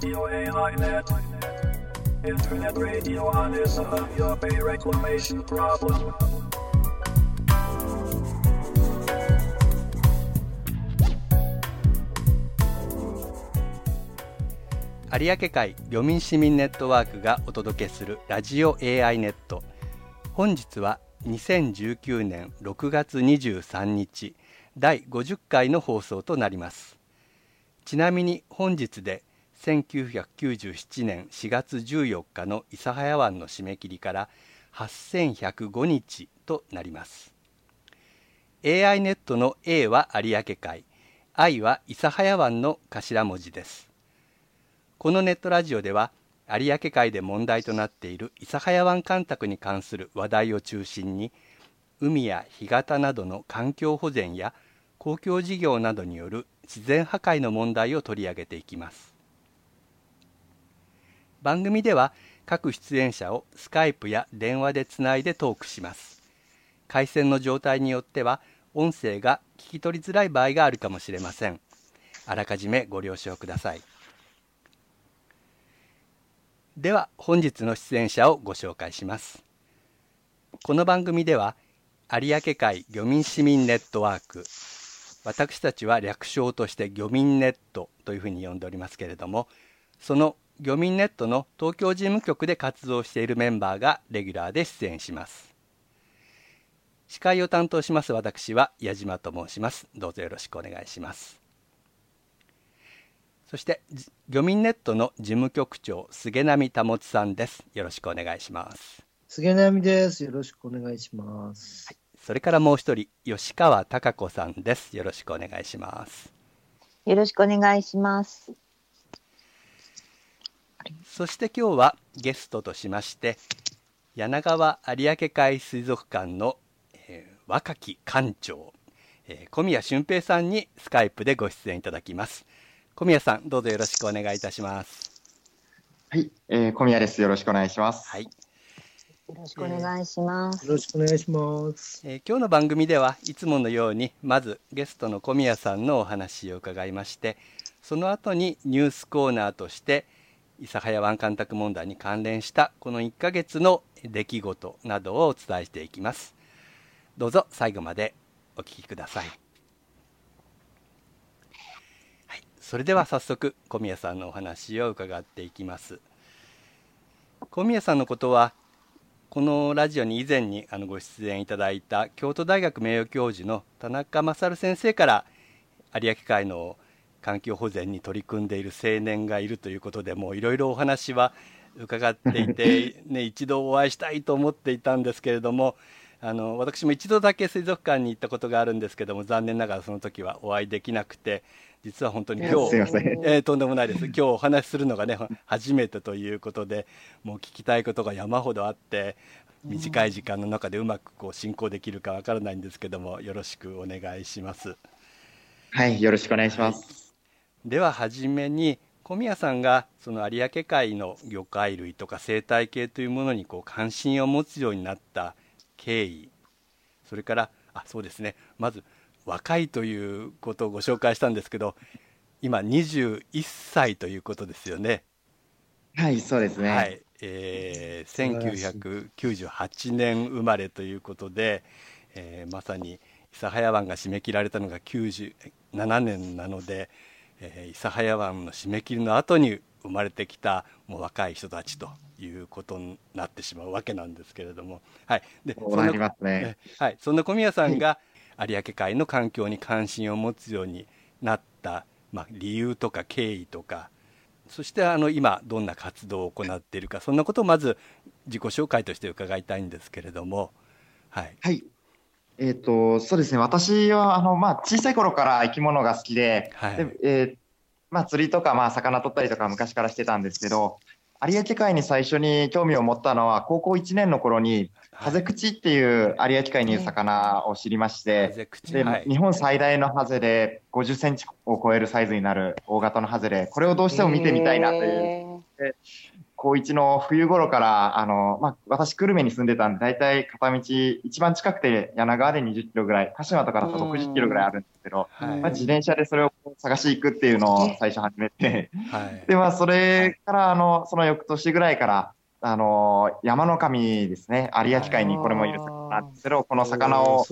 Radio AI.net. Internet radio on is a your pay reclamation problem. 有明海漁民市民ネットワークがお届けするラジオ AI ネット本日は2019年6月23日第50回の放送となりますちなみに本日で1997年4月14日の諫早湾の締め切りから8105日となります。AI ネットの A は有明海 I は諫早湾の頭文字です。このネットラジオでは有明海で問題となっている諫早湾干拓に関する話題を中心に海や干潟などの環境保全や公共事業などによる自然破壊の問題を取り上げていきます。番組では各出演者をスカイプや電話でつないでトークします。回線の状態によっては音声が聞き取りづらい場合があるかもしれません。あらかじめご了承ください。では本日の出演者をご紹介します。この番組では有明海漁民市民ネットワーク私たちは略称として漁民ネットというふうに呼んでおりますけれどもその漁民ネットの東京事務局で活動しているメンバーがレギュラーで出演します。司会を担当します私は矢島と申します。どうぞよろしくお願いします。そして漁民ネットの事務局長菅波保さんです。よろしくお願いします。菅波です。よろしくお願いします、はい、それからもう一人吉川貴子さんです。よろしくお願いします。よろしくお願いしますそして今日はゲストとしまして柳川有明海水族館の、えー、若き館長、えー、小宮俊平さんにスカイプでご出演いただきます。小宮さんどうぞよろしくお願いいたします。はい、えー、小宮です。よろしくお願いします。はい。よろしくお願いします、よろしくお願いします、えー、今日の番組ではいつものようにまずゲストの小宮さんのお話を伺いましてその後にニュースコーナーとして諫早湾干拓問題に関連したこの1ヶ月の出来事などをお伝えしていきます。どうぞ最後までお聞きください、はい、それでは早速小宮さんのお話を伺っていきます。小宮さんのことはこのラジオに以前にあのご出演いただいた京都大学名誉教授の田中勝先生から有明海の環境保全に取り組んでいる青年がいるということでもういろいろお話は伺っていて、ね、一度お会いしたいと思っていたんですけれどもあの私も一度だけ水族館に行ったことがあるんですけども残念ながらその時はお会いできなくて実は本当に今日、えー、とんでもないです今日お話しするのがね初めてということでもう聞きたいことが山ほどあって短い時間の中でうまくこう進行できるかわからないんですけどもよろしくお願いします。はいよろしくお願いします。では初めに小宮さんがその有明海の魚介類とか生態系というものにこう関心を持つようになった経緯それからあそうですねまず若いということをご紹介したんですけど今21歳ということですよね。はいそうですね。はいえー、1998年生まれということで、えー、まさに諫早湾が締め切られたのが97年なので、えー、諫早湾の締め切りの後に生まれてきたもう若い人たちということになってしまうわけなんですけれども、はい、でそうなりますね。はい、そんな小宮さんが有明海の環境に関心を持つようになった、まあ、理由とか経緯とかそしてあの今どんな活動を行っているかそんなことをまず自己紹介として伺いたいんですけれども。はい、はいえーと、そうですね。私はあの、まあ、小さい頃から生き物が好きで,はい。で、えーまあ、釣りとか、まあ、魚取ったりとか昔からしてたんですけど有明海に最初に興味を持ったのは高校1年の頃にハゼクチっていう有明海にいる魚を知りまして、で、はい。日本最大のハゼで50センチを超えるサイズになる大型のハゼで、これをどうしても見てみたいなという、高1の冬頃から、あの、まあ、私、久留米に住んでたんで、だいたい片道、一番近くて柳川で20キロぐらい、鹿島とかだと60キロぐらいあるんですけど、はい。まあ、自転車でそれを探し行くっていうのを最初始めて、はい。で、まあ、それから、あの、その翌年ぐらいから、あの、山の神ですね、有明海にこれもいる魚なんですけど、この魚を。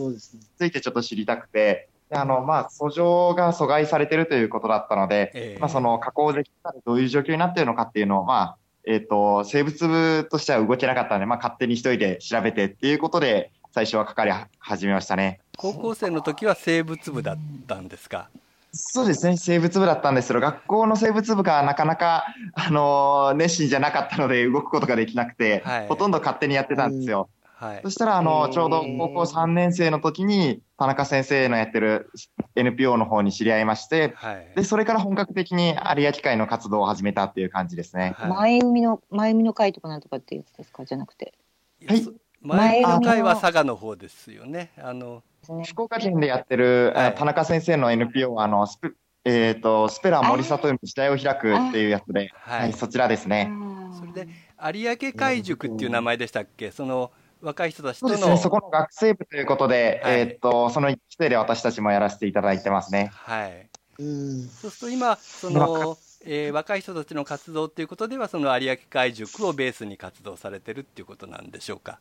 ついてちょっと知りたくて、であの、まあ、訴状が阻害されてるということだったので、ええ。まあ、その加工できたらどういう状況になっているのかっていうのを、まあ、えっ、と、生物部としては動けなかったので、まあ、勝手に一人で調べてっていうことで、最初はかかり始めましたね。高校生の時は生物部だったんですか？そうですね、生物部だったんですけど、学校の生物部がなかなか、あの熱心じゃなかったので動くことができなくて、はいほとんど勝手にやってたんですよ。はいそ。したら、あの、ちょうど高校3年生の時に、田中先生のやってる NPO の方に知り合いまして、はい。で、それから本格的に有明海の活動を始めたっていう感じですね。はい前海の、前海の会とかなんとかっていうやつですかじゃなくて。はいそ前の回は佐賀の方ですよね。あの。福岡県でやってる、あはい田中先生の NPO は、あの、スペ、えっ、と、スペラ森里海時代を開くっていうやつで、はいはい、そちらですね。それで有明海塾っていう名前でしたっけ？その若い人たちとの。そうですね、そこの学生部ということで、はいえっ、と、その一期生で私たちもやらせていただいてますね。はい。うん。そうすると今、その、えー若い人たちの活動っていうことでは、その有明海塾をベースに活動されてるっていうことなんでしょうか？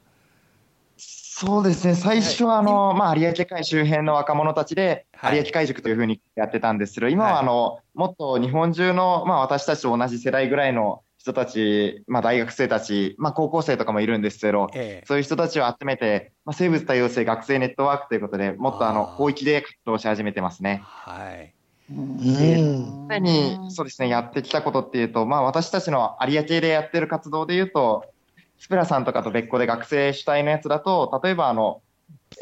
そうですね、最初はあの、まあ、有明海周辺の若者たちで、はい有明海塾というふうにやってたんですけど、今はいはあの、もっと日本中の、まあ、私たちと同じ世代ぐらいの人たち、まあ、大学生たち、まあ、高校生とかもいるんですけど、ええそういう人たちを集めて、まあ、生物多様性学生ネットワークということで、もっとあの、広域で活動し始めてますね。はい。常に、そうですね、やってきたことっていうと、まあ、私たちの有明でやってる活動でいうと、スペラさんとかと別個で学生主体のやつだと、例えばあの、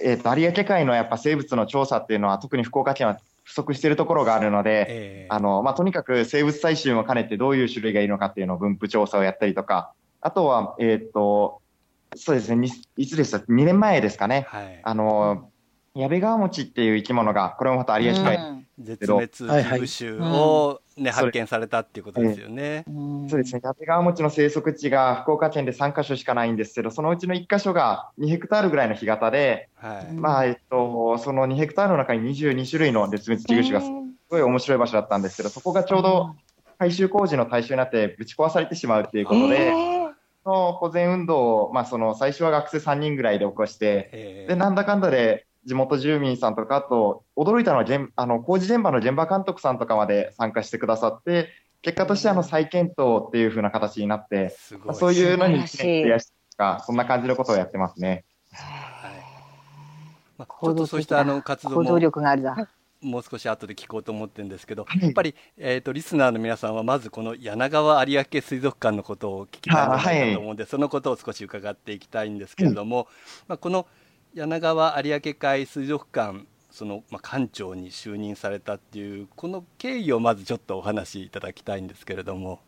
えっ、と、有明海のやっぱ生物の調査っていうのは、特に福岡県は不足しているところがあるので、ええあの、まあ、とにかく生物採集も兼ねてどういう種類がいるのかっていうのを分布調査をやったりとか、あとは、えっ、と、そうですね、にいつでした ?2 年前ですかね。はい。あの、矢部川餅っていう生き物が、これもまた有明海、うん絶滅危惧種を、ね発見されたっていうことですよね。うん。そうですね、矢部川餅の生息地が福岡県で3カ所しかないんですけど、そのうちの1カ所が2ヘクタールぐらいの干潟で、はい。まあ、えっと、その2ヘクタールの中に22種類の絶滅危惧種がすごい面白い場所だったんですけど、そこがちょうど改修工事の対象になってぶち壊されてしまうということで、の保全運動を、まあ、その最初は学生3人ぐらいで起こして、ええで、なんだかんだで地元住民さんとか、あと、驚いたのは現、あの、工事現場の現場監督さんとかまで参加してくださって、結果としてあの再検討っていう風な形になって、すごい。まあそういうのに素晴らしい。増やしてとか、そんな感じのことをやってますね。はい。まあ、ちょっとそうした。あの活動行動も力があるだ。もう少し後で聞こうと思ってるんですけど、はい。やっぱり、えー、とリスナーの皆さんはまずこの柳川有明水族館のことを聞きたいと思うんで、そのことを少し伺っていきたいんですけれども、まあ、この柳川有明海水族館その、まあ、館長に就任されたっていうこの経緯をまずちょっとお話しいただきたいんですけれども。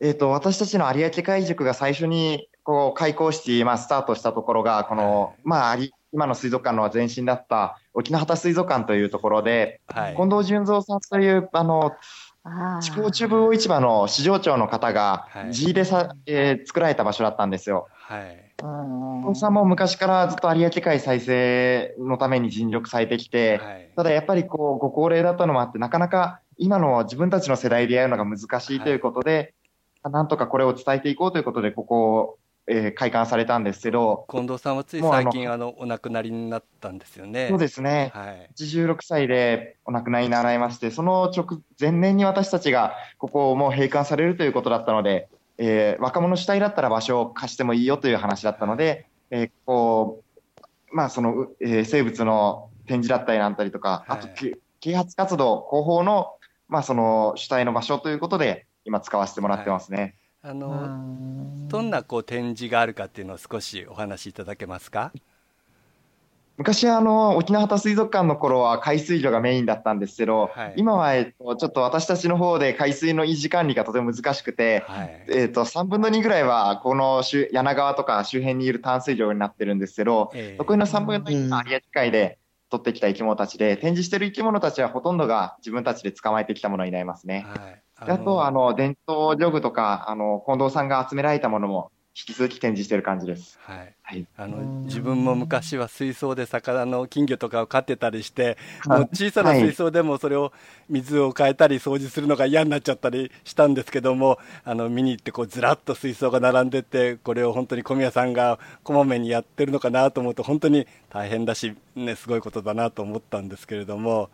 えっ、と、私たちの有明海塾が最初に、こう、開校して、まあ、スタートしたところが、この、はいまあ、有今の水族館の前身だった沖縄畑水族館というところで、はい、近藤淳三さんという、あの、地方中部魚市場の市場長の方がはい、地入れさ、えー作られた場所だったんですよ。はいさんも昔からずっと有明海再生のために尽力されてきて、はいただやっぱりこう、ご高齢だったのもあって、なかなか今の自分たちの世代でやるのが難しいということで、なんとかこれを伝えていこうということで、ここを、えー開館されたんですけど、近藤さんはつい最近あのお亡くなりになったんですよね。そうですね。はい86歳でお亡くなりになられまして、その直前年に私たちがここをもう閉館されるということだったので、えー若者主体だったら場所を貸してもいいよという話だったので、えーこう、まあその、うえー生物の展示だったりなんたりとか、あとはいき啓発活動、広報の、まあその主体の場所ということで、今使わせてもらってますね。あの、うんどんなこう展示があるかっていうのを少しお話しいただけますか？昔あの、沖縄畑水族館の頃は海水魚がメインだったんですけど、はい今は、えっと、ちょっと私たちの方で海水の維持管理がとても難しくて、はい。えっと、3分の2ぐらいは、この周柳川とか周辺にいる淡水魚になってるんですけど、ええ残りの3分の1が有明海で取ってきた生き物たちで、展示してる生き物たちはほとんどが自分たちで捕まえてきたものになりますね。はい。であと、あの、伝統漁具とか、あの、近藤さんが集められたものも、引き続き展示してる感じです。はいはい。あのうん自分も昔は水槽で魚の金魚とかを飼ってたりして、小さな水槽でもそれを水を変えたり掃除するのが嫌になっちゃったりしたんですけどもあの見に行ってこうずらっと水槽が並んでてこれを本当に小宮さんがこまめにやってるのかなと思うと本当に大変だし、ね、すごいことだなと思ったんですけれども。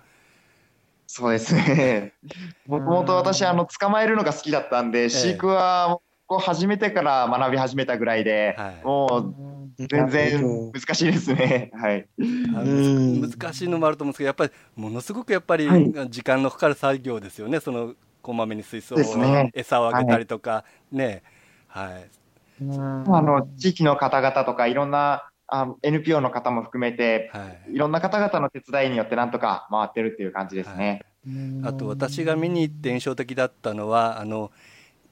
そうですね。もともと私、あの、捕まえるのが好きだったんで、飼育は、こう始めてから学び始めたぐらいで、はい。もう、全然難しいですね。はい。難しいのもあると思うんですけどやっぱりものすごくやっぱりはい。時間のかかる作業ですよね、そのこまめに水槽を、ね。餌をあげたりとか、ね。はい。うん。あの、地域の方々とか、いろんな、あの NPO の方も含めて、はい。いろんな方々の手伝いによってなんとか回ってるっていう感じですね。あと私が見に行って印象的だったのはあの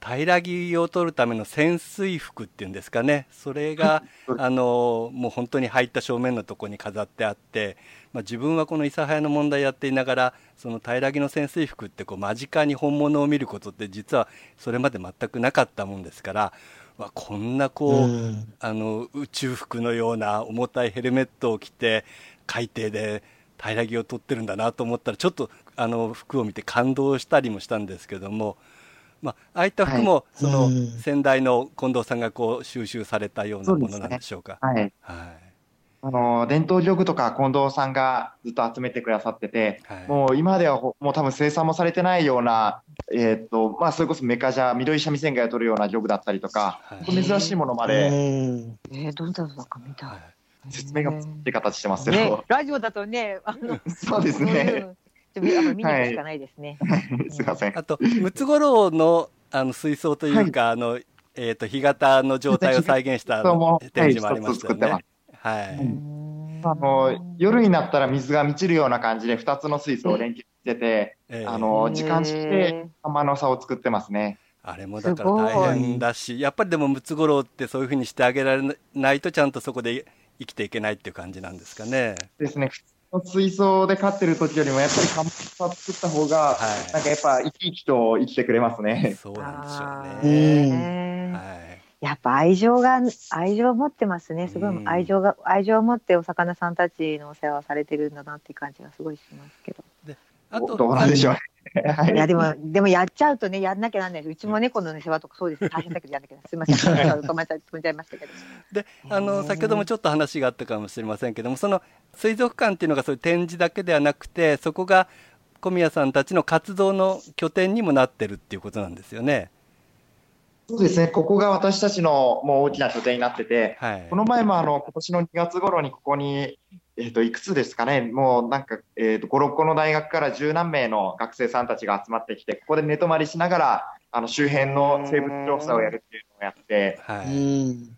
平木を取るための潜水服っていうんですかね。それがはい。あのもう本当に入った正面のところに飾ってあって、まあ、自分はこの諫早の問題やっていながらその平木の潜水服ってこう間近に本物を見ることって実はそれまで全くなかったもんですから、わこんなこう、うん。あの宇宙服のような重たいヘルメットを着て海底で平木を取ってるんだなと思ったらちょっとあの服を見て感動したりもしたんですけども、まあ、ああいった服も、そのうん。先代の近藤さんがこう収集されたようなものなんでしょうか？はい。はい。あの、伝統漁具とか近藤さんがずっと集めてくださってて、はい。もう今ではほもう多分生産もされてないような、えーっと、まあそれこそメカジャー、緑三味線貝を取るような漁具だったりとか、はい。珍しいものまうでん。えー、どんなのか見た。はい。説明が難しい形してますけねど、、ラジオだとね、あの、そうですね。うちょっと見に行くしかないですね。すいません。あとムツゴロウのあの水槽というか、あのえー、と干潟の状態を再現した展示もありましたね。はい、うんあの、夜になったら水が満ちるような感じで2つの水槽を連携してて、えーあの、時間式で浜の差を作ってますね。あれもだから大変だし、やっぱりでもムツゴロウってそういうふうにしてあげられないとちゃんとそこで生きていけないっていう感じなんですかね。ですね。水槽で飼ってる時よりも、やっぱり浜の差を作った方が、はいなんかやっぱ生き生きと生きてくれますね。そうなんでしょあうーね。ねはい。やっぱ愛情が愛情を持ってますね。すごうんい愛情が愛情を持ってお魚さんたちのお世話をされてるんだなっていう感じがすごいしますけど。あとどうなんでしょういいやでもでもやっちゃうとねやんなきゃなんないです。うちも猫の、ね、世話とかそうです大変だけどやんなきゃすみません。止めちゃ止めちゃ止めちゃいましたけど。であの先ほどもちょっと話があったかもしれませんけどもその水族館っていうのがそういう展示だけではなくてそこが小宮さんたちの活動の拠点にもなってるっていうことなんですよね。そうですね。ここが私たちのもう大きな拠点になってて、はい。この前もあの、今年の2月頃にここに、えっ、と、いくつですかね、もうなんか、えっ、と、5、6個の大学から十何名の学生さんたちが集まってきて、ここで寝泊まりしながら、あの、周辺の生物調査をやるっていうのをやって、うはい。ん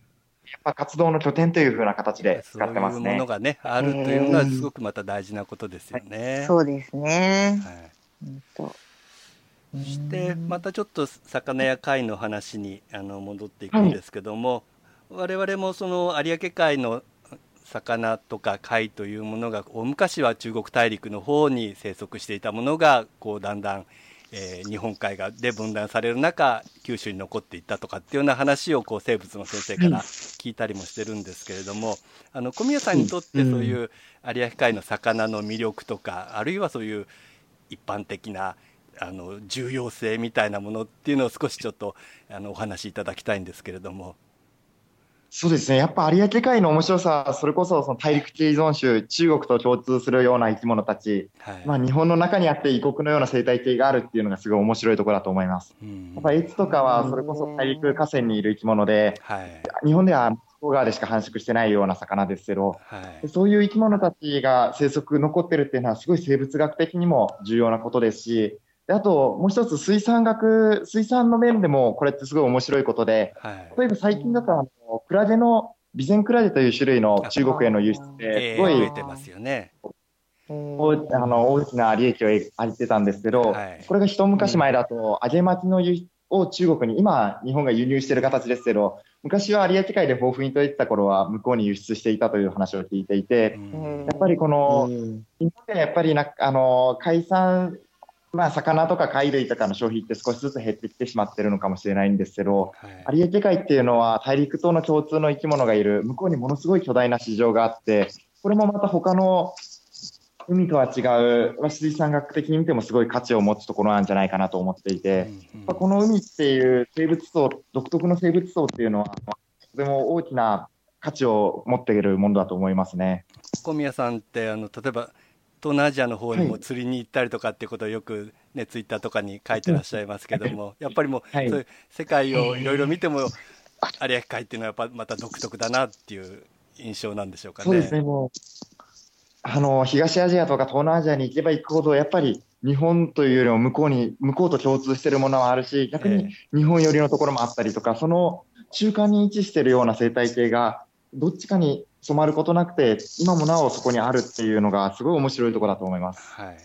やっぱ活動の拠点という風な形でそう使ってますねいうもの。がねあるというのはすごくまた大事なことですよね。そうですね。はいうんとそしてまたちょっと魚や貝の話にあの戻っていくんですけども、我々もその有明海の魚とか貝というものが大昔は中国大陸の方に生息していたものがこうだんだん、えー日本海がで分断される中九州に残っていったとかっていうような話をこう生物の先生から聞いたりもしてるんですけれどもあの小宮さんにとってそういう有明海の魚の魅力とかあるいはそういう一般的なあの重要性みたいなものっていうのを少しちょっとあのお話しいただきたいんですけれども。そうですね。やっぱ有明海の面白さは、それこそその大陸系依存種、中国と共通するような生き物たち、はいまあ日本の中にあって異国のような生態系があるっていうのがすごい面白いところだと思います。うんやっぱエツとかはそれこそ大陸河川にいる生き物で、はい日本では向こう側でしか繁殖してないような魚ですけど、はいそういう生き物たちが生息残ってるっていうのはすごい生物学的にも重要なことですし、であともう一つ水産学、水産の面でもこれってすごい面白いことで、はい。例えば最近だとあのクラゲのビゼンクラゲという種類の中国への輸出えーですごい増えてますよね。大あの大きな利益を得上げてたんですけど、はい。これが一昔前だと揚げ巻きの輸を中国に、今日本が輸入している形ですけど、昔は有明海で豊富に取れてた頃は向こうに輸出していたという話を聞いていて、うん。やっぱりこの、うん。今までやっぱりなあの海産まあ、魚とか貝類とかの消費って少しずつ減ってきてしまってるのかもしれないんですけど、はい有明海っていうのは大陸との共通の生き物がいる、向こうにものすごい巨大な市場があって、これもまた他の海とは違う、まあ水産学的に見てもすごい価値を持つところなんじゃないかなと思っていて、うんうんまあこの海っていう生物層、独特の生物層っていうのは、とても大きな価値を持っているものだと思いますね。小宮さんってあの例えば東南アジアの方にもはい。釣りに行ったりとかっていうことをよくねツイッターとかに書いてらっしゃいますけどもやっぱりもう、はい。そういう世界をいろいろ見ても有明海っていうのはやっぱまた独特だなっていう印象なんでしょうかね。そうですね、もう、あの、東アジアとか東南アジアに行けば行くほど、やっぱり日本というよりも向こうに、向こうと共通しているものはあるし、逆に日本寄りのところもあったりとか、その中間に位置しているような生態系が、どっちかに染まることなくて、今もなおそこにあるっていうのが、すごい面白いところだと思います。はい。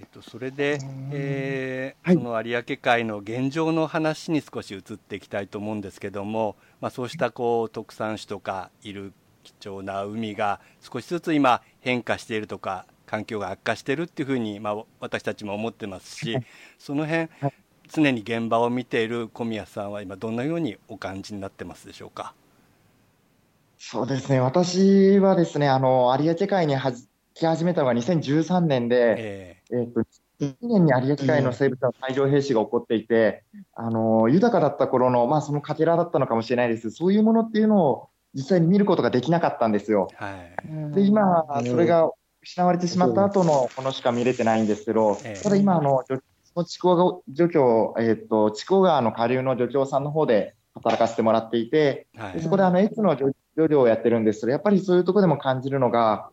えっとそれで、えーはいその有明海の現状の話に少し移っていきたいと思うんですけども、まあそうしたこう特産種とかいる貴重な海が少しずつ今変化しているとか環境が悪化しているっていうふうにまあ私たちも思ってますし、その辺はい常に現場を見ている小宮さんは今どんなようにお感じになってますでしょうか？そうですね、私はですね、あの、有明海にはじ来始めたのが2013年で、ええ。っと、1年に有明海の生物の大量兵士が起こっていて、あの、豊かだった頃の、まあそのかけらだったのかもしれないです。そういうものっていうのを実際に見ることができなかったんですよ。ーはい。で、今う、ん。それが失われてしまった後のものしか見れてないんですけどええ、ただ今、あの、その筑後川漁協、えっと、川の下流の漁協さんの方で働かせてもらっていて、はい。でそこであの、越の漁漁業をやってるんです。けど、やっぱりそういうところでも感じるのが、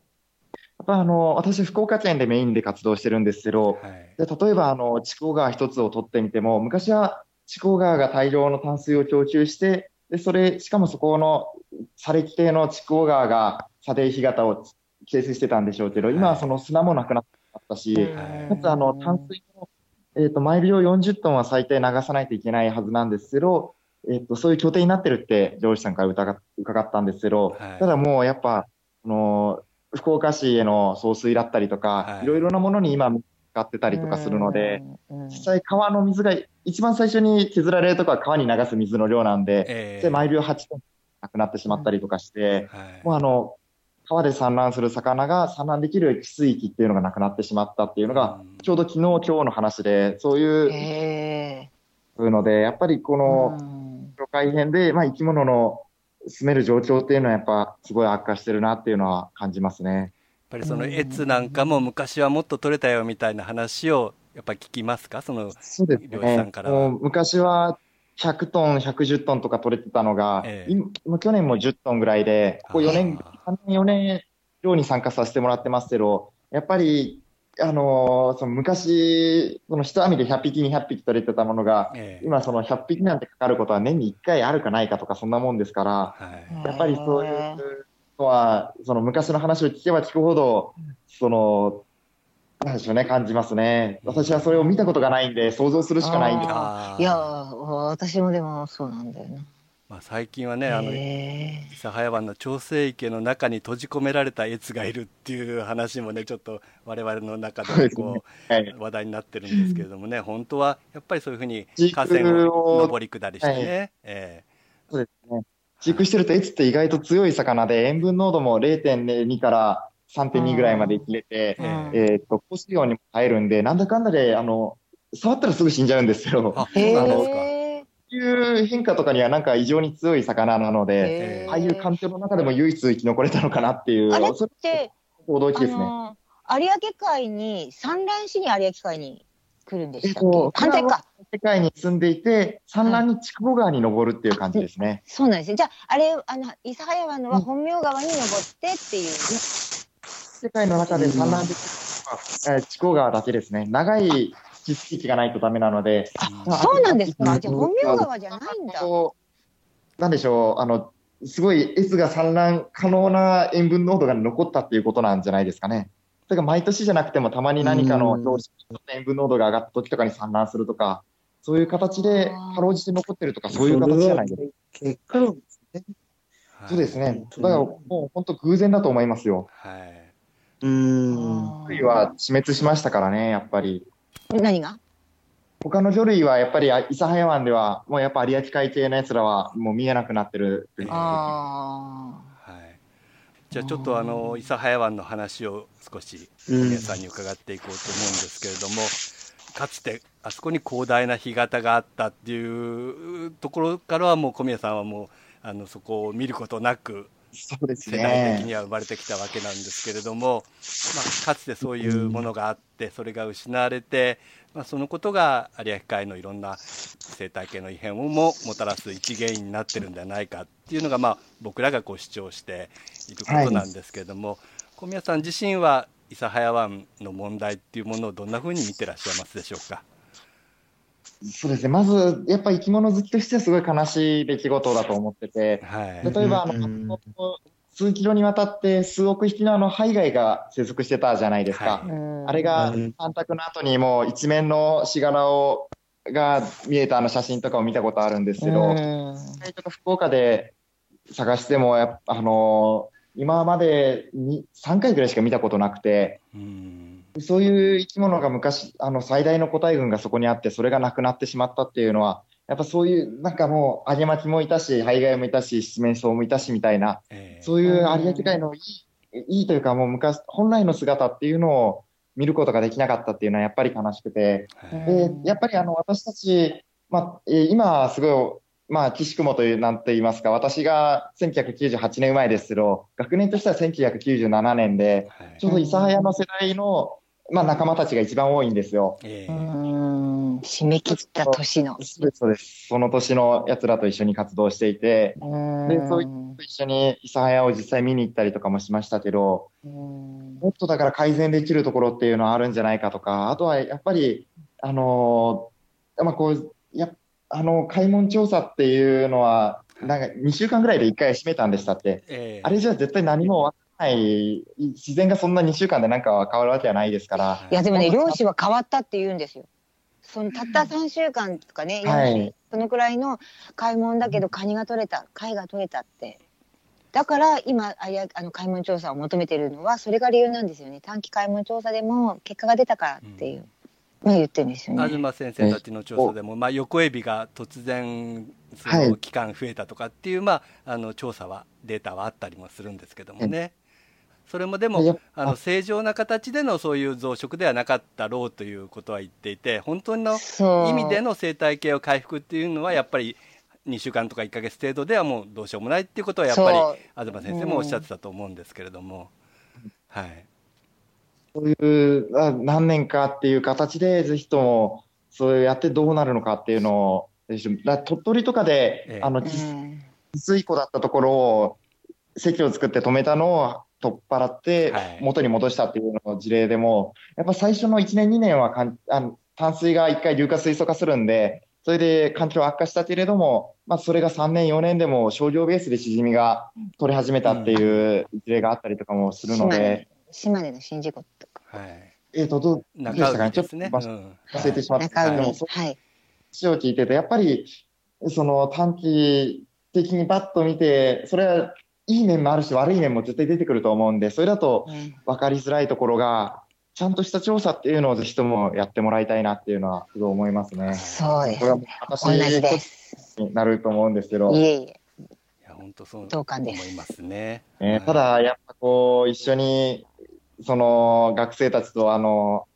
やっぱあの、私、福岡県でメインで活動してるんですけど、はい。で例えば、あの、筑後川一つを取ってみても、昔は筑後川が大量の淡水を供給して、で、それ、しかもそこの砂礫系の筑後川が砂泥干潟を形成してたんでしょうけど、今はその砂もなくなったし、はい。かつ、あの、淡水も、えっ、と、毎秒40トンは最低流さないといけないはずなんですけど、えっ、と、そういう拠点になってるって、上司さんから伺っ伺ったんですけど、はい。ただもうやっぱ、あの、福岡市への送水だったりとか、はい。いろいろなものに今使ってたりとかするので、うん、実際川の水が一番最初に削られるとこは川に流す水の量なんで、えーで、毎秒8トンなくなってしまったりとかして、はい。もうあの、川で産卵する魚が産卵できる汽水域っていうのがなくなってしまったっていうのが、うん。ちょうど昨日、今日の話で、そういうへので、やっぱりこーのうん海辺で、まあ、生き物の住める状況っていうのはやっぱすごい悪化してるなっていうのは感じますね。やっぱりその越なんかも昔はもっと取れたよみたいな話をやっぱり聞きますか？その漁師さんね。からはもう昔は100トン、110トンとか取れてたのが、ええ去年も10トンぐらいで、ここ4年、あ3年、4年漁に参加させてもらってますけど、やっぱり、あのーその昔、その一網で100匹、200匹取れてたものが、ええ今その100匹なんてかかることは年に1回あるかないかとかそんなもんですから、はいやっぱりそういうのは、その昔の話を聞けば聞くほど、その、なんでしょうね、感じますね。私はそれを見たことがないんで、想像するしかないんで。あーいやー私もでもそうなんだよな。まあ、最近はねあのへ諫早湾の調整池の中に閉じ込められた越がいるっていう話もねちょっと我々の中でこはい。う話題になってるんですけれどもね本当はやっぱりそういうふうに 河川をを上り下りしてね、えそうですね。飼育してると、エツって意外と強い魚で、塩分濃度も0.2から3.2ぐらいまで生きれて、ええ。っと、高水温にも耐えるんで、なんだかんだで、あの、触ったらすぐ死んじゃうんですよ。あそうへなんですか。いう変化とかにはなんか異常に強い魚なので、ああいう環境の中でも唯一生き残れたのかなっていう、あれって、驚きですね。有明海に産卵しに有明海に来るんでしたっけ、えっと反対か。世界に住んでいて、産卵に筑後川に登るっていう感じですね。そうなんですよ。じゃあ、あれ、あの、諫早湾のは本名川に登ってっていう。世界の中で産卵できるのは、えー筑後川だけですね。長い地質域がないとダメなので、うんそうなんですか？うんじゃあ本名川じゃないんだ。なんでしょう、あの、すごい S が産卵可能な塩分濃度が残ったっていうことなんじゃないですかね。それが毎年じゃなくてもたまに何かの塩分濃度が上がった時とかに産卵するとか、そういう形でかろうじて残ってるとか、そういう形じゃないですか。結果論ですね。はいそうですね。だからもう本当偶然だと思いますよ。はいうん。類は死滅しましたからね、やっぱり。何が？他の魚類はやっぱり、あ諫早湾では、もうやっぱ有明海系のやつらはもう見えなくなってる。あはい、じゃあちょっとあの諫早湾の話を少しうん皆さんに伺っていこうと思うんですけれども、かつてあそこに広大な干潟があったっていうところからはもう小宮さんはもうあのそこを見ることなくそうですね世代的。には生まれてきたわけなんですけれども、まあ、かつてそういうものがあってそれが失われて、まあ、そのことが有明海のいろんな生態系の異変をももたらす一原因になってるんではないかっていうのが、まあ、僕らがこう主張していることなんですけれども、小宮さん自身は諫早湾の問題っていうものをどんなふうに見てらっしゃいますでしょうか？そうですね。まず、やっぱ生き物好きとしてはすごい悲しい出来事だと思ってて、はい、例えば、あうん。の、数キロにわたって数億匹のあの、ハイガイが生息してたじゃないですか。はい。ーあれがうん。干拓の後にもう一面のシガラをが見えたあの写真とかを見たことあるんですけど、と福岡で探してもやっぱ、あの今までに3回ぐらいしか見たことなくて、うんそういう生き物が昔、あの最大の個体群がそこにあって、それがなくなってしまったっていうのは、やっぱそういう、なんかもう、アゲマキもいたし、ハイガイもいたし、七面鳥もいたしみたいな、えーそういう有明海のいいいいというか、もう昔、本来の姿っていうのを見ることができなかったっていうのはやっぱり悲しくて、はいで、やっぱりあの、私たち、まあ、えー今、すごい、まあ、岸くもという、なんて言いますか、私が1998年生まれですけど、学年としては1997年で、はい。ちょうど諫早の世代の、まあ、仲間たちが一番多いんですよ。えうーん締め切った年の。そうです、そうです。その年の奴らと一緒に活動していて、でそうい一緒に諫早を実際見に行ったりとかもしましたけど、うんもっとだから改善できるところっていうのはあるんじゃないかとか、あとはやっぱり、あのーまあ、こう、やあの、開門調査っていうのは、なんか2週間ぐらいで1回閉めたんでしたって。えーあれじゃ絶対何もわからない、自然がそんな2週間でなんか変わるわけはないですから。いやでもね漁師は変わったって言うんですよ。そのたった3週間とかね、はい。4週そのくらいの買い物だけどカニが取れた貝が取れたって。だから今あやあの開門調査を求めてるのはそれが理由なんですよね。短期開門調査でも結果が出たからっていう、まあ言ってるんですよね。東先生たちの調査でも、まあ、横エビが突然そはい。の期間増えたとかっていう、まあ、あの調査はデータはあったりもするんですけどもね、それもでやもっあの正常な形でのそういう増殖ではなかったろうということは言っていて本当の意味での生態系を回復っていうのはやっぱり2週間とか1か月程度ではもうどうしようもないっていうことはやっぱり東先生もおっしゃってたと思うんですけれども、はい、そういうあ何年かっていう形で、ぜひとも、そうやってどうなるのかっていうのを、鳥取とかで、ええ。あの、う治ん水湖だったところを、席を作って止めたのを取っ払ってはい、元に戻したっていうの事例でも、やっぱ最初の1年、2年はかんあの淡水が1回硫化水素化するんで、それで環境悪化したけれども、まあ、それが3年、4年でも商業ベースでシジミが取り始めたっていう事例があったりとかもするので、島根の宍道湖とか。はい、えっ、と、どうでした中かね、ちょっ。とうん。忘れてしまった中海でも、そはい。話を聞いてて、やっぱり、その短期的にバッと見て、それはいい面もあるし、悪い面も絶対出てくると思うんで、それだとうん分かりづらいところが、ちゃんとした調査っていうのをぜひともやってもらいたいなっていうのは、すごい思いますね。そうですこれはもう私同じです。になると思うんですけど、いえいえいや本当そう同感です思いますね。えーただ、やっぱこう、一緒に、その、学生たちと、あの、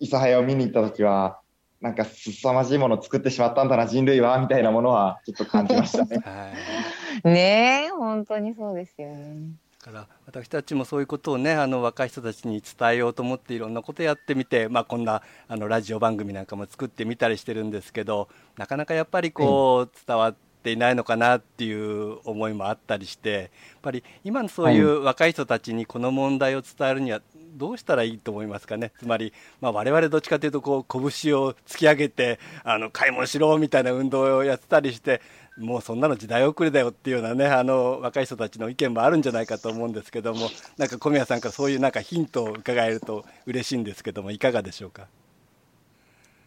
諫早を見に行ったときは、なんか、凄まじいものを作ってしまったんだな、人類は、みたいなものは、ちょっと感じましたね。はい。ねえ本当にそうですよね。だから私たちもそういうことをねあの若い人たちに伝えようと思っていろんなことやってみて、まあ、こんなあのラジオ番組なんかも作ってみたりしてるんですけどなかなかやっぱりこう伝わっていないのかなっていう思いもあったりしてやっぱり今のそういう若い人たちにこの問題を伝えるにはどうしたらいいと思いますかね？つまり、まあ、我々どっちかというとこう拳を突き上げてあの買い物しろみたいな運動をやってたりしてもうそんなの時代遅れだよっていうようなねあの若い人たちの意見もあるんじゃないかと思うんですけどもなんか小宮さんからそういうなんかヒントを伺えると嬉しいんですけどもいかがでしょうか？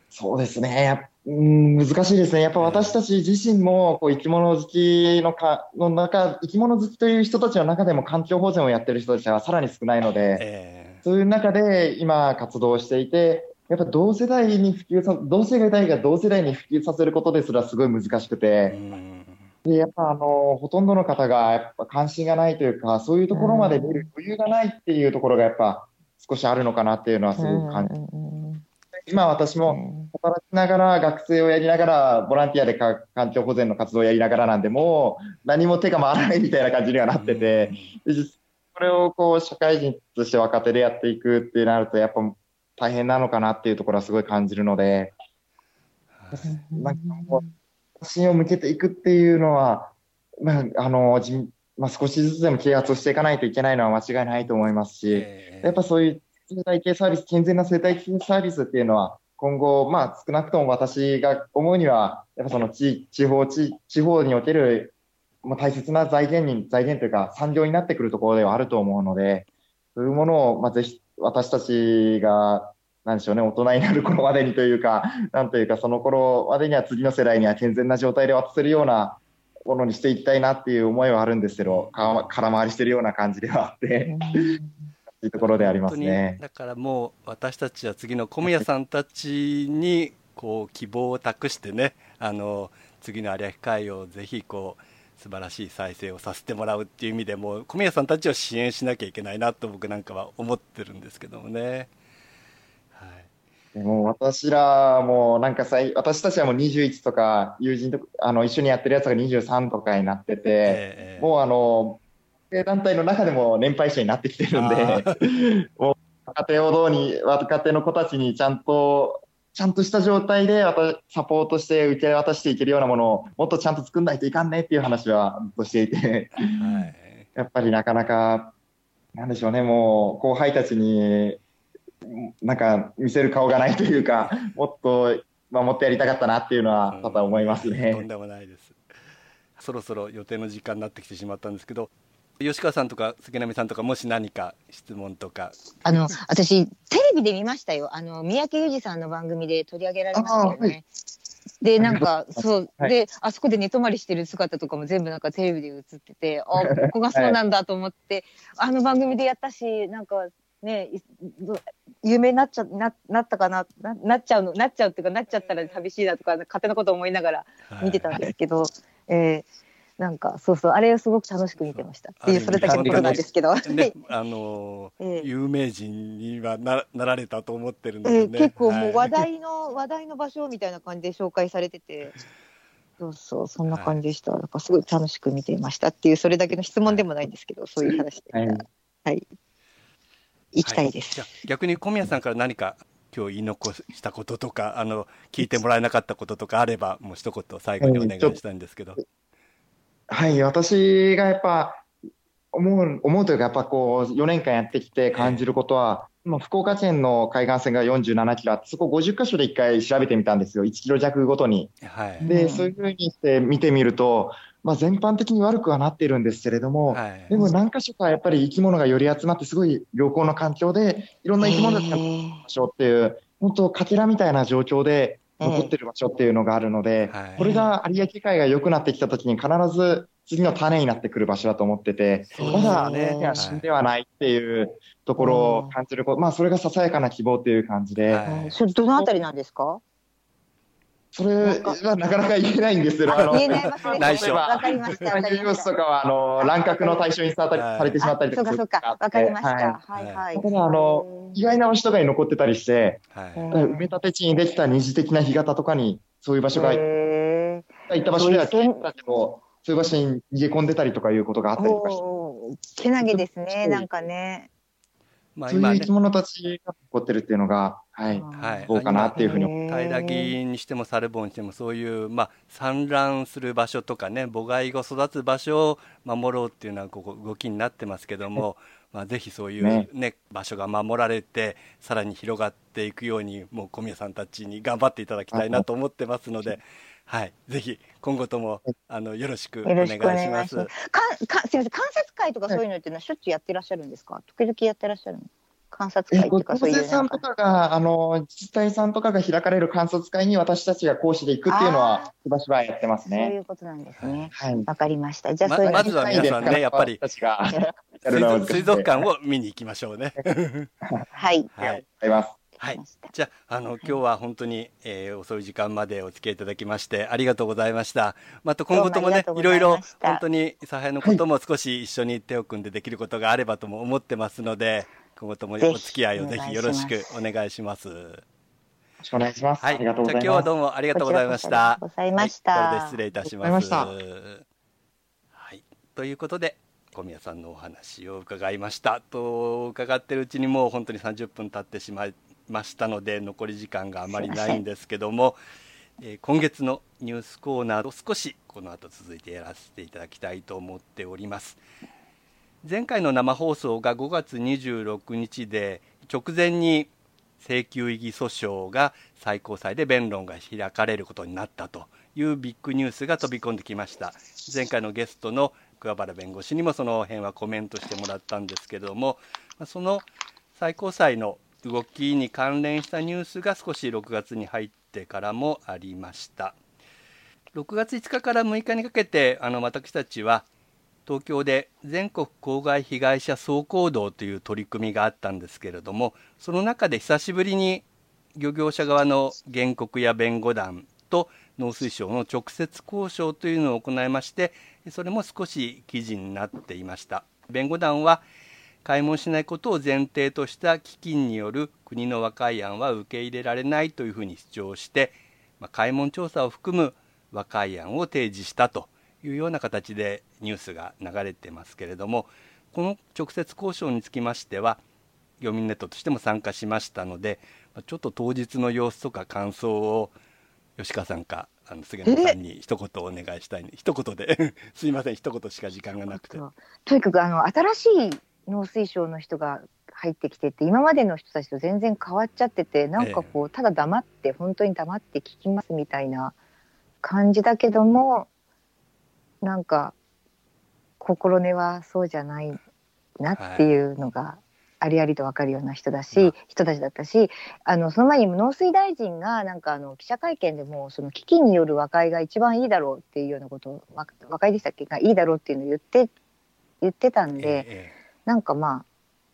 そうですね。うん難しいですね。やっぱ私たち自身もこう生き物好きのかの中、生き物好きという人たちの中でも環境保全をやってる人たちはさらに少ないので、えそういう中で今活動していて、やっぱ同世代に普及さ、同世代が同世代に普及させることですらすごい難しくうて、ん。で、やっぱあの、ほとんどの方がやっぱ関心がないというか、そういうところまで見る余裕がないっていうところがやっぱ少しあるのかなっていうのはすごく感じ、今私も働きながら学生をやりながら、ボランティアでか環境保全の活動をやりながらなんで、もう何も手が回らないみたいな感じにはなってて、これをこう社会人として若手でやっていくってなると、やっぱ大変なのかなっていうところはすごい感じるので、なんかこう、発信を向けていくっていうのは、まあ、あの、じまあ、少しずつでも啓発をしていかないといけないのは間違いないと思いますし、ええ。やっぱそういう生態系サービス、健全な生態系サービスっていうのは、今後、まあ、少なくとも私が思うには、やっぱその地地方地、地方における、もう大切な財源に、財源というか産業になってくるところではあると思うので、そういうものを、まあ、ぜひ私たちが、なんでしょうね、大人になる頃までにというか、なんというか、その頃までには次の世代には健全な状態で渡せるようなものにしていきたいなっていう思いはあるんですけど、か空回りしてるような感じではあって、というところでありますね。だからもう私たちは次の小宮さんたちにこう希望を託してねあの次の有明海をぜひこう素晴らしい再生をさせてもらうっていう意味でも小宮さんたちを支援しなきゃいけないなと僕なんかは思ってるんですけどもね。も私らもなんかさい私たちはもう21とか友人とあの一緒にやってるやつが23とかになってて、ええもうあの団体の中でも年配者になってきてるんで、もう若手をどうに若手の子たちにちゃんとちゃんとした状態でサポートして受け渡していけるようなものをもっとちゃんと作んないといかんねっていう話はずっとしていて、はい。やっぱりなかなか、なんでしょうね、もう後輩たちに、なんか見せる顔がないというか、もっと守ってやりたかったなっていうのは、多々思いますとんね。でもないです。そろそろ予定の時間になってきてしまったんですけど吉川さんとか杉並さんとかもし何か質問とかあの、私、テレビで見ましたよ。あの、三宅裕二さんの番組で取り上げられましたよね。で、なんか、そう、はいで、あそこで寝泊まりしてる姿とかも全部なんかテレビで映ってて、あ、ここがそうなんだと思って、あの番組でやったし、なんか、ね、有名になっちゃななったかな？ななっちゃうのなっちゃうっていうかなっちゃったら寂しいなとか勝手なこと思いながら見てたんですけど、えーなんかそうそうあれをすごく楽しく見てました。っていうそれだけのことなんですけど、ね、あのーええ有名人にはななられたと思ってるんえですね。ー結構もうはい。話題の、話題の場所みたいな感じで紹介されてて、そうそう、そんな感じでした。なんかすごい楽しく見ていましたっていう、それだけの質問でもないんですけど、そういう話でした。ははいい。行きたいです。はじゃあ逆に小宮さんから何か今日言い残したこととかあの聞いてもらえなかったこととかあればもう一言最後にお願いしたいんですけど。はい、私がやっぱ思う、思うというか、やっぱこう、4年間やってきて感じることは、まあ、福岡県の海岸線が47キロあって、そこ50箇所で1回調べてみたんですよ、1キロ弱ごとに。はい。で、うんそういうふうにして見てみると、まあ、全般的に悪くはなっているんですけれども、はい。でも何箇所かやっぱり生き物がより集まって、すごい良好な環境で、いろんな生き物が集まるへ場所っていう、本当、かけらみたいな状況で残ってる場所っていうのがあるので、はい。これが有明海が良くなってきたときに必ず次の種になってくる場所だと思ってて、そうまだねね、死んではないっていうところを感じること、まあそれがささやかな希望っていう感じで、はいーそれどのあたりなんですかそれはなかなか言えないんですけど、あの、言えないますね。内緒わかりました。わか産業りました。用紙とかは、あの、乱獲の対象にされてしまったりとかあそうかそうか。わかりました。はいはい。ただあの意外な場所とかに残ってたりして、埋め立て地にできた二次的な干潟とかに、そういう場所が、へ行った場所では、そういうだけど、そういう場所に逃げ込んでたりとかいうことがあったりとかして、けなげですね、なんかね。まあ今ねそういう生き物たちが残ってるっていうのが、はい、はい。どうかなっていうふうに。平木にしてもサルボンにしてもそういう、まあ、産卵する場所とかね母骸が育つ場所を守ろうっていうのはここ動きになってますけども、まあ、ぜひそういう、ねね。場所が守られてさらに広がっていくようにもう小宮さんたちに頑張っていただきたいなと思ってますので、はい、ぜひ今後ともあのよろしくお願いしよろしくお願いしま。ます。す。かかすみません、観察会とかそういうのっていうのはしょっちゅうやってらっしゃるんですか？時々やってらっしゃるの？観察え会とかそういうさなん。とかが、あの、自治体さんとかが開かれる観察会に私たちが講師で行くっていうのあは、しばしばやってますそういね。うことなんですね。はい。わかりました。じゃあまそういうのまずは皆さんねやっぱり 水水族館を見に行きましょうね。はい。はい。あります。はい。じゃあ、あの、今日は本当に、えー遅い時間までお付き合いいただきまして、ありがとうございました。また今後ともねいいろいろ本当に、諫早のことも少し一緒に手を組んでできることがあればとも思ってますので、今後ともお付き合いをぜひよろしくおお願いします。よろしくお願いします。はい。ありがとうございじゃあ今日はます。どうもありがとうございました。ありがとうございましたはいこれで失礼いたします。はい。ということで、小宮さんのお話を伺いました。と伺ってるうちにもう本当に30分経ってしまいましたので、残り時間があまりないんですけども、えー今月のニュースコーナーを少しこの後続いてやらせていただきたいと思っております。前回の生放送が5月26日で直前に請求異議訴訟が最高裁で弁論が開かれることになったというビッグニュースが飛び込んできました。前回のゲストの桑原弁護士にもその辺はコメントしてもらったんですけれどもその最高裁の動きに関連したニュースが少し6月に入ってからもありました。6月5日から6日にかけてあの私たちは東京で全国公害被害者総行動という取り組みがあったんですけれどもその中で久しぶりに漁業者側の原告や弁護団と農水省の直接交渉というのを行いましてそれも少し記事になっていました。弁護団は開門しないことを前提とした基金による国の和解案は受け入れられないというふうに主張して、まあ、開門調査を含む和解案を提示したと。いうような形でニュースが流れてますけれどもこの直接交渉につきましては読みネットとしても参加しましたのでまあちょっと当日の様子とか感想を吉川さんかあの菅野さんに一言お願いしたい、ね、一言で。すいません一言しか時間がなくて。とにかくあの新しい農水省の人が入ってきてて今までの人たちと全然変わっちゃっててなんかこう、ただ黙って本当に黙って聞きますみたいな感じだけどもなんか心根はそうじゃないなっていうのがありありと分かるような人だし、うん人たちだったしあのその前にも農水大臣がなんかあの記者会見でもその基金による和解が一番いいだろうっていうようなことをわ和解でしたっけ？がいいだろうっていうのを言って言ってたんで。えなんかまあ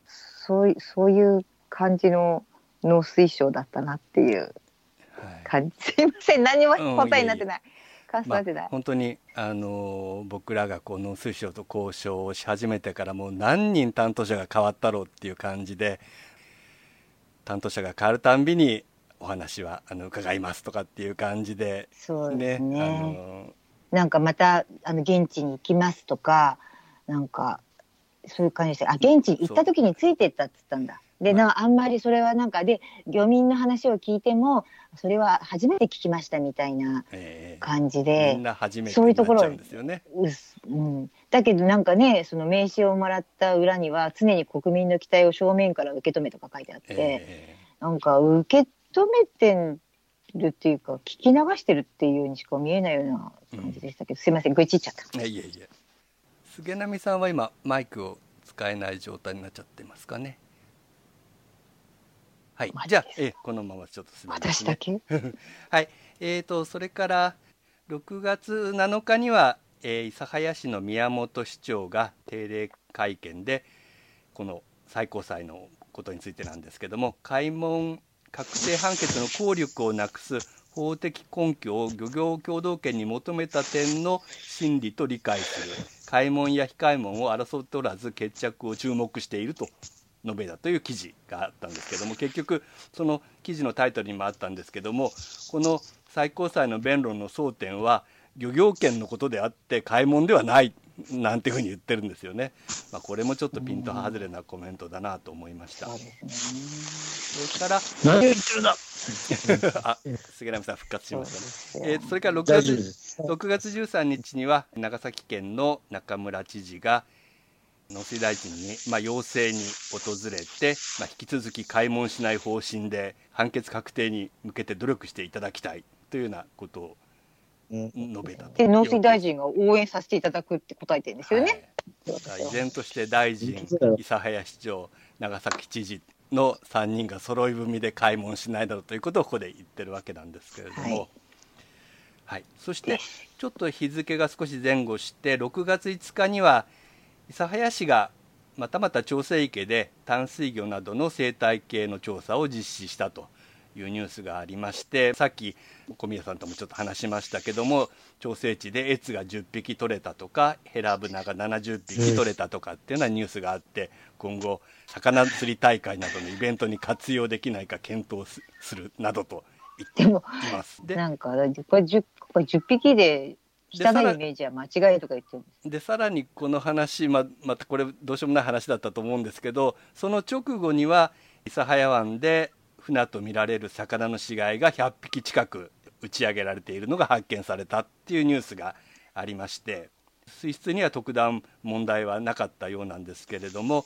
そういそういう感じの農水省だったなっていうえはい。感じ。すいません。何もうん答えになってない。感想にまあなってない、本当に、あのー僕らがこう農水省と交渉をし始めてからもう何人担当者が変わったろうっていう感じで担当者が変わるたんびにお話はあの伺いますとかっていう感じでそうですね。あのなんかまたあの現地に行きますとかなんかそういう感じであ現地に行った時についてったっつったんだでまなあんまりそれはなんかで漁民の話を聞いてもそれは初めて聞きましたみたいなええ感じみでんな初めてそういうところうんですよね。うん、だけどなんかねその名刺をもらった裏には常に国民の期待を正面から受け止めとか書いてあって、えなんか受け止めてるっていうか聞き流してるっていうにしか見えないような感じでしたけど、すいません愚痴っちゃった。えいえいえ菅波さんは今マイクを使えない状態になっちゃってますかね。はい。じゃあ、ええこのままちょっと進めますね。私だけ？はい、えー、とそれから6月7日には、えー諫早市の宮本市長が定例会見でこの最高裁のことについてなんですけども開門確定判決の効力をなくす法的根拠を漁業協同権に求めた点の真理と理解する。開門や非開門を争っておらず決着を注目していると述べたという記事があったんですけども結局その記事のタイトルにもあったんですけどもこの最高裁の弁論の争点は漁業権のことであって開門ではないなんていうふうに言ってるんですよね、まあ、これもちょっとピント外れなコメントだなと思いました。そうですそれから何を言ってるんだ。あ杉並さん復活しましたね。ですよ。えーそれから6大丈夫で月す。6月13日には長崎県の中村知事が農水大臣に、まあ、要請に訪れて、まあ、引き続き開門しない方針で判決確定に向けて努力していただきたいというようなことをうん述べたと。で農水大臣が応援させていただくって答えてるんですよね。はい依然として大臣諫早市長長崎知事の3人が揃い踏みで開門しないだろうということをここで言ってるわけなんですけれども、はい。はい、そしてちょっと日付が少し前後して6月5日には諫早市がまたまた調整池で淡水魚などの生態系の調査を実施したというニュースがありましてさっき小宮さんともちょっと話しましたけども調整池でエツが10匹取れたとかヘラブナが70匹取れたとかっていうようなニュースがあって今後魚釣り大会などのイベントに活用できないか検討するなどと言っています。でなんかこれ 10, これ10匹で汚いイメージは間違いとか言ってるんですでさらにこの話ままたこれどうしようもない話だったと思うんですけどその直後には諫早湾で船と見られる魚の死骸が100匹近く打ち上げられているのが発見されたっていうニュースがありまして水質には特段問題はなかったようなんですけれども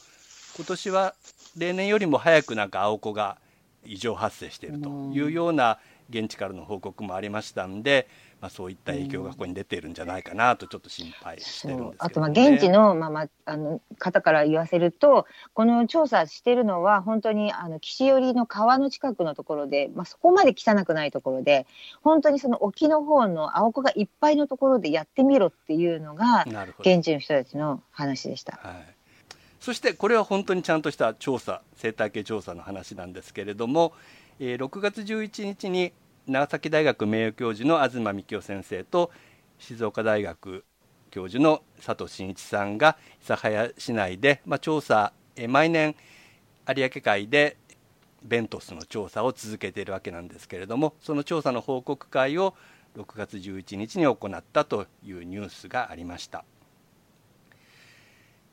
今年は例年よりも早くなんか青子が異常発生しているというような現地からの報告もありましたんで、まあ、そういった影響がここに出ているんじゃないかなとちょっと心配してるんですけど、ね、あとまあ現地の,、まあまあ、あの方から言わせるとこの調査してるのは本当にあの岸寄りの川の近くのところで、まあ、そこまで汚くないところで本当にその沖の方の青子がいっぱいのところでやってみろっていうのが現地の人たちの話でした。はい。そしてこれは本当にちゃんとした調査生態系調査の話なんですけれども、えー、6月11日に長崎大学名誉教授の東幹夫先生と静岡大学教授の佐藤真一さんが諫早市内で、まあ、調査、え毎年有明海でベントスの調査を続けているわけなんですけれどもその調査の報告会を6月11日に行ったというニュースがありました、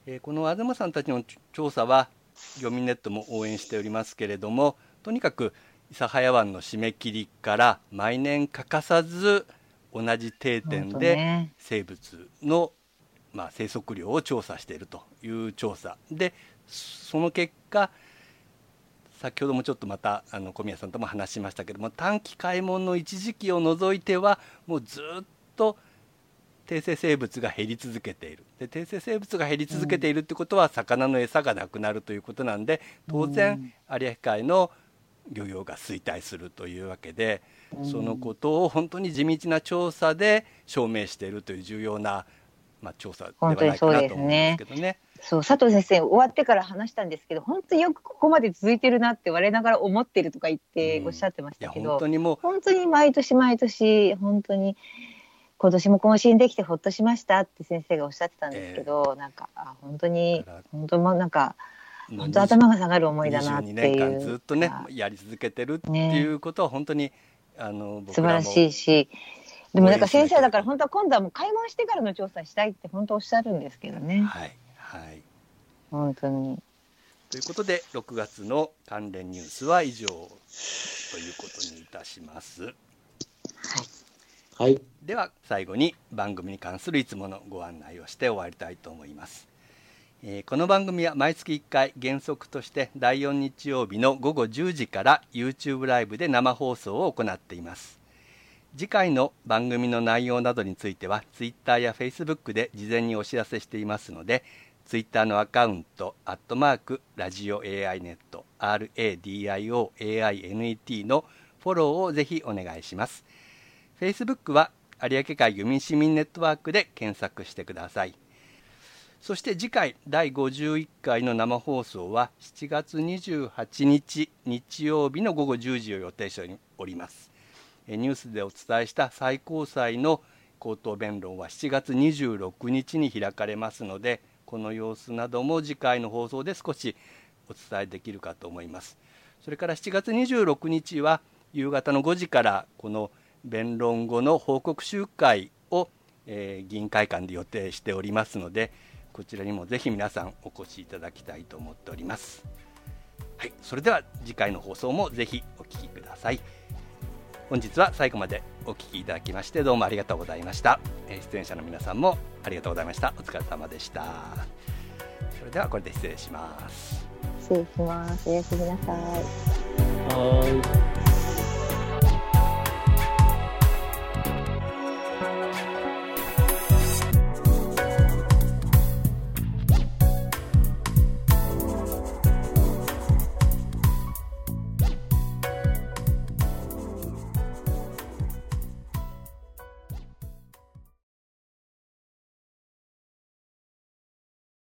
えこの東さんたちの調査は漁民ネットも応援しておりますけれどもとにかく諫早湾の締め切りから毎年欠かさず同じ定点で生物の、まあ、生息量を調査しているという調査でその結果先ほどもちょっとまたあの小宮さんとも話しましたけども短期開門の一時期を除いてはもうずっと低生生物が減り続けている。で低生生物が減り続けているってことは魚の餌がなくなるということなんで当然有明海の漁業が衰退するというわけで、そのことを本当に地道な調査で証明しているという重要な、まあ、調査ではないかなと思うんですけどね。そう佐藤先生終わってから話したんですけど本当によくここまで続いてるなって我ながら思ってるとか言っておっしゃってましたけど、うん、本当にもう。本当に毎年毎年本当に今年も更新できてほっとしましたって先生がおっしゃってたんですけど、えー、なんかあ本当に本当もなんか本当頭が下がる思いだなっていう。年間ずっとねやり続けてるっていうことは本当に、ね、あの素晴らしいし。でもなんか先生だから本当は今度はもう開門してからの調査したいって本当おっしゃるんですけどね。はいはい。本当に。ということで6月の関連ニュースは以上ということにいたします。はい。はい、では最後に番組に関するいつものご案内をして終わりたいと思います。え、この番組は毎月1回原則として第4日曜日の午後10時から YouTube ライブで生放送を行っています。次回の番組の内容などについては Twitter や Facebook で事前にお知らせしていますので Twitter のアカウント「アットマークラジオ AI ネット」RADIOAINET のフォローをぜひお願いします。Facebook は有明海漁民市民ネットワークで検索してください。そして次回第51回の生放送は7月28日日曜日の午後10時を予定しております。ニュースでお伝えした最高裁の口頭弁論は7月26日に開かれますのでこの様子なども次回の放送で少しお伝えできるかと思います。それから7月26日は夕方の5時からこの弁論後の報告集会を、えー、議員会館で予定しておりますのでこちらにもぜひ皆さんお越しいただきたいと思っております。はいそれでは次回の放送もぜひお聴きください。本日は最後までお聴きいただきましてどうもありがとうございました。出演者の皆さんもありがとうございました。お疲れ様でした。それではこれで失礼します。失礼します。おやすみなさい。はい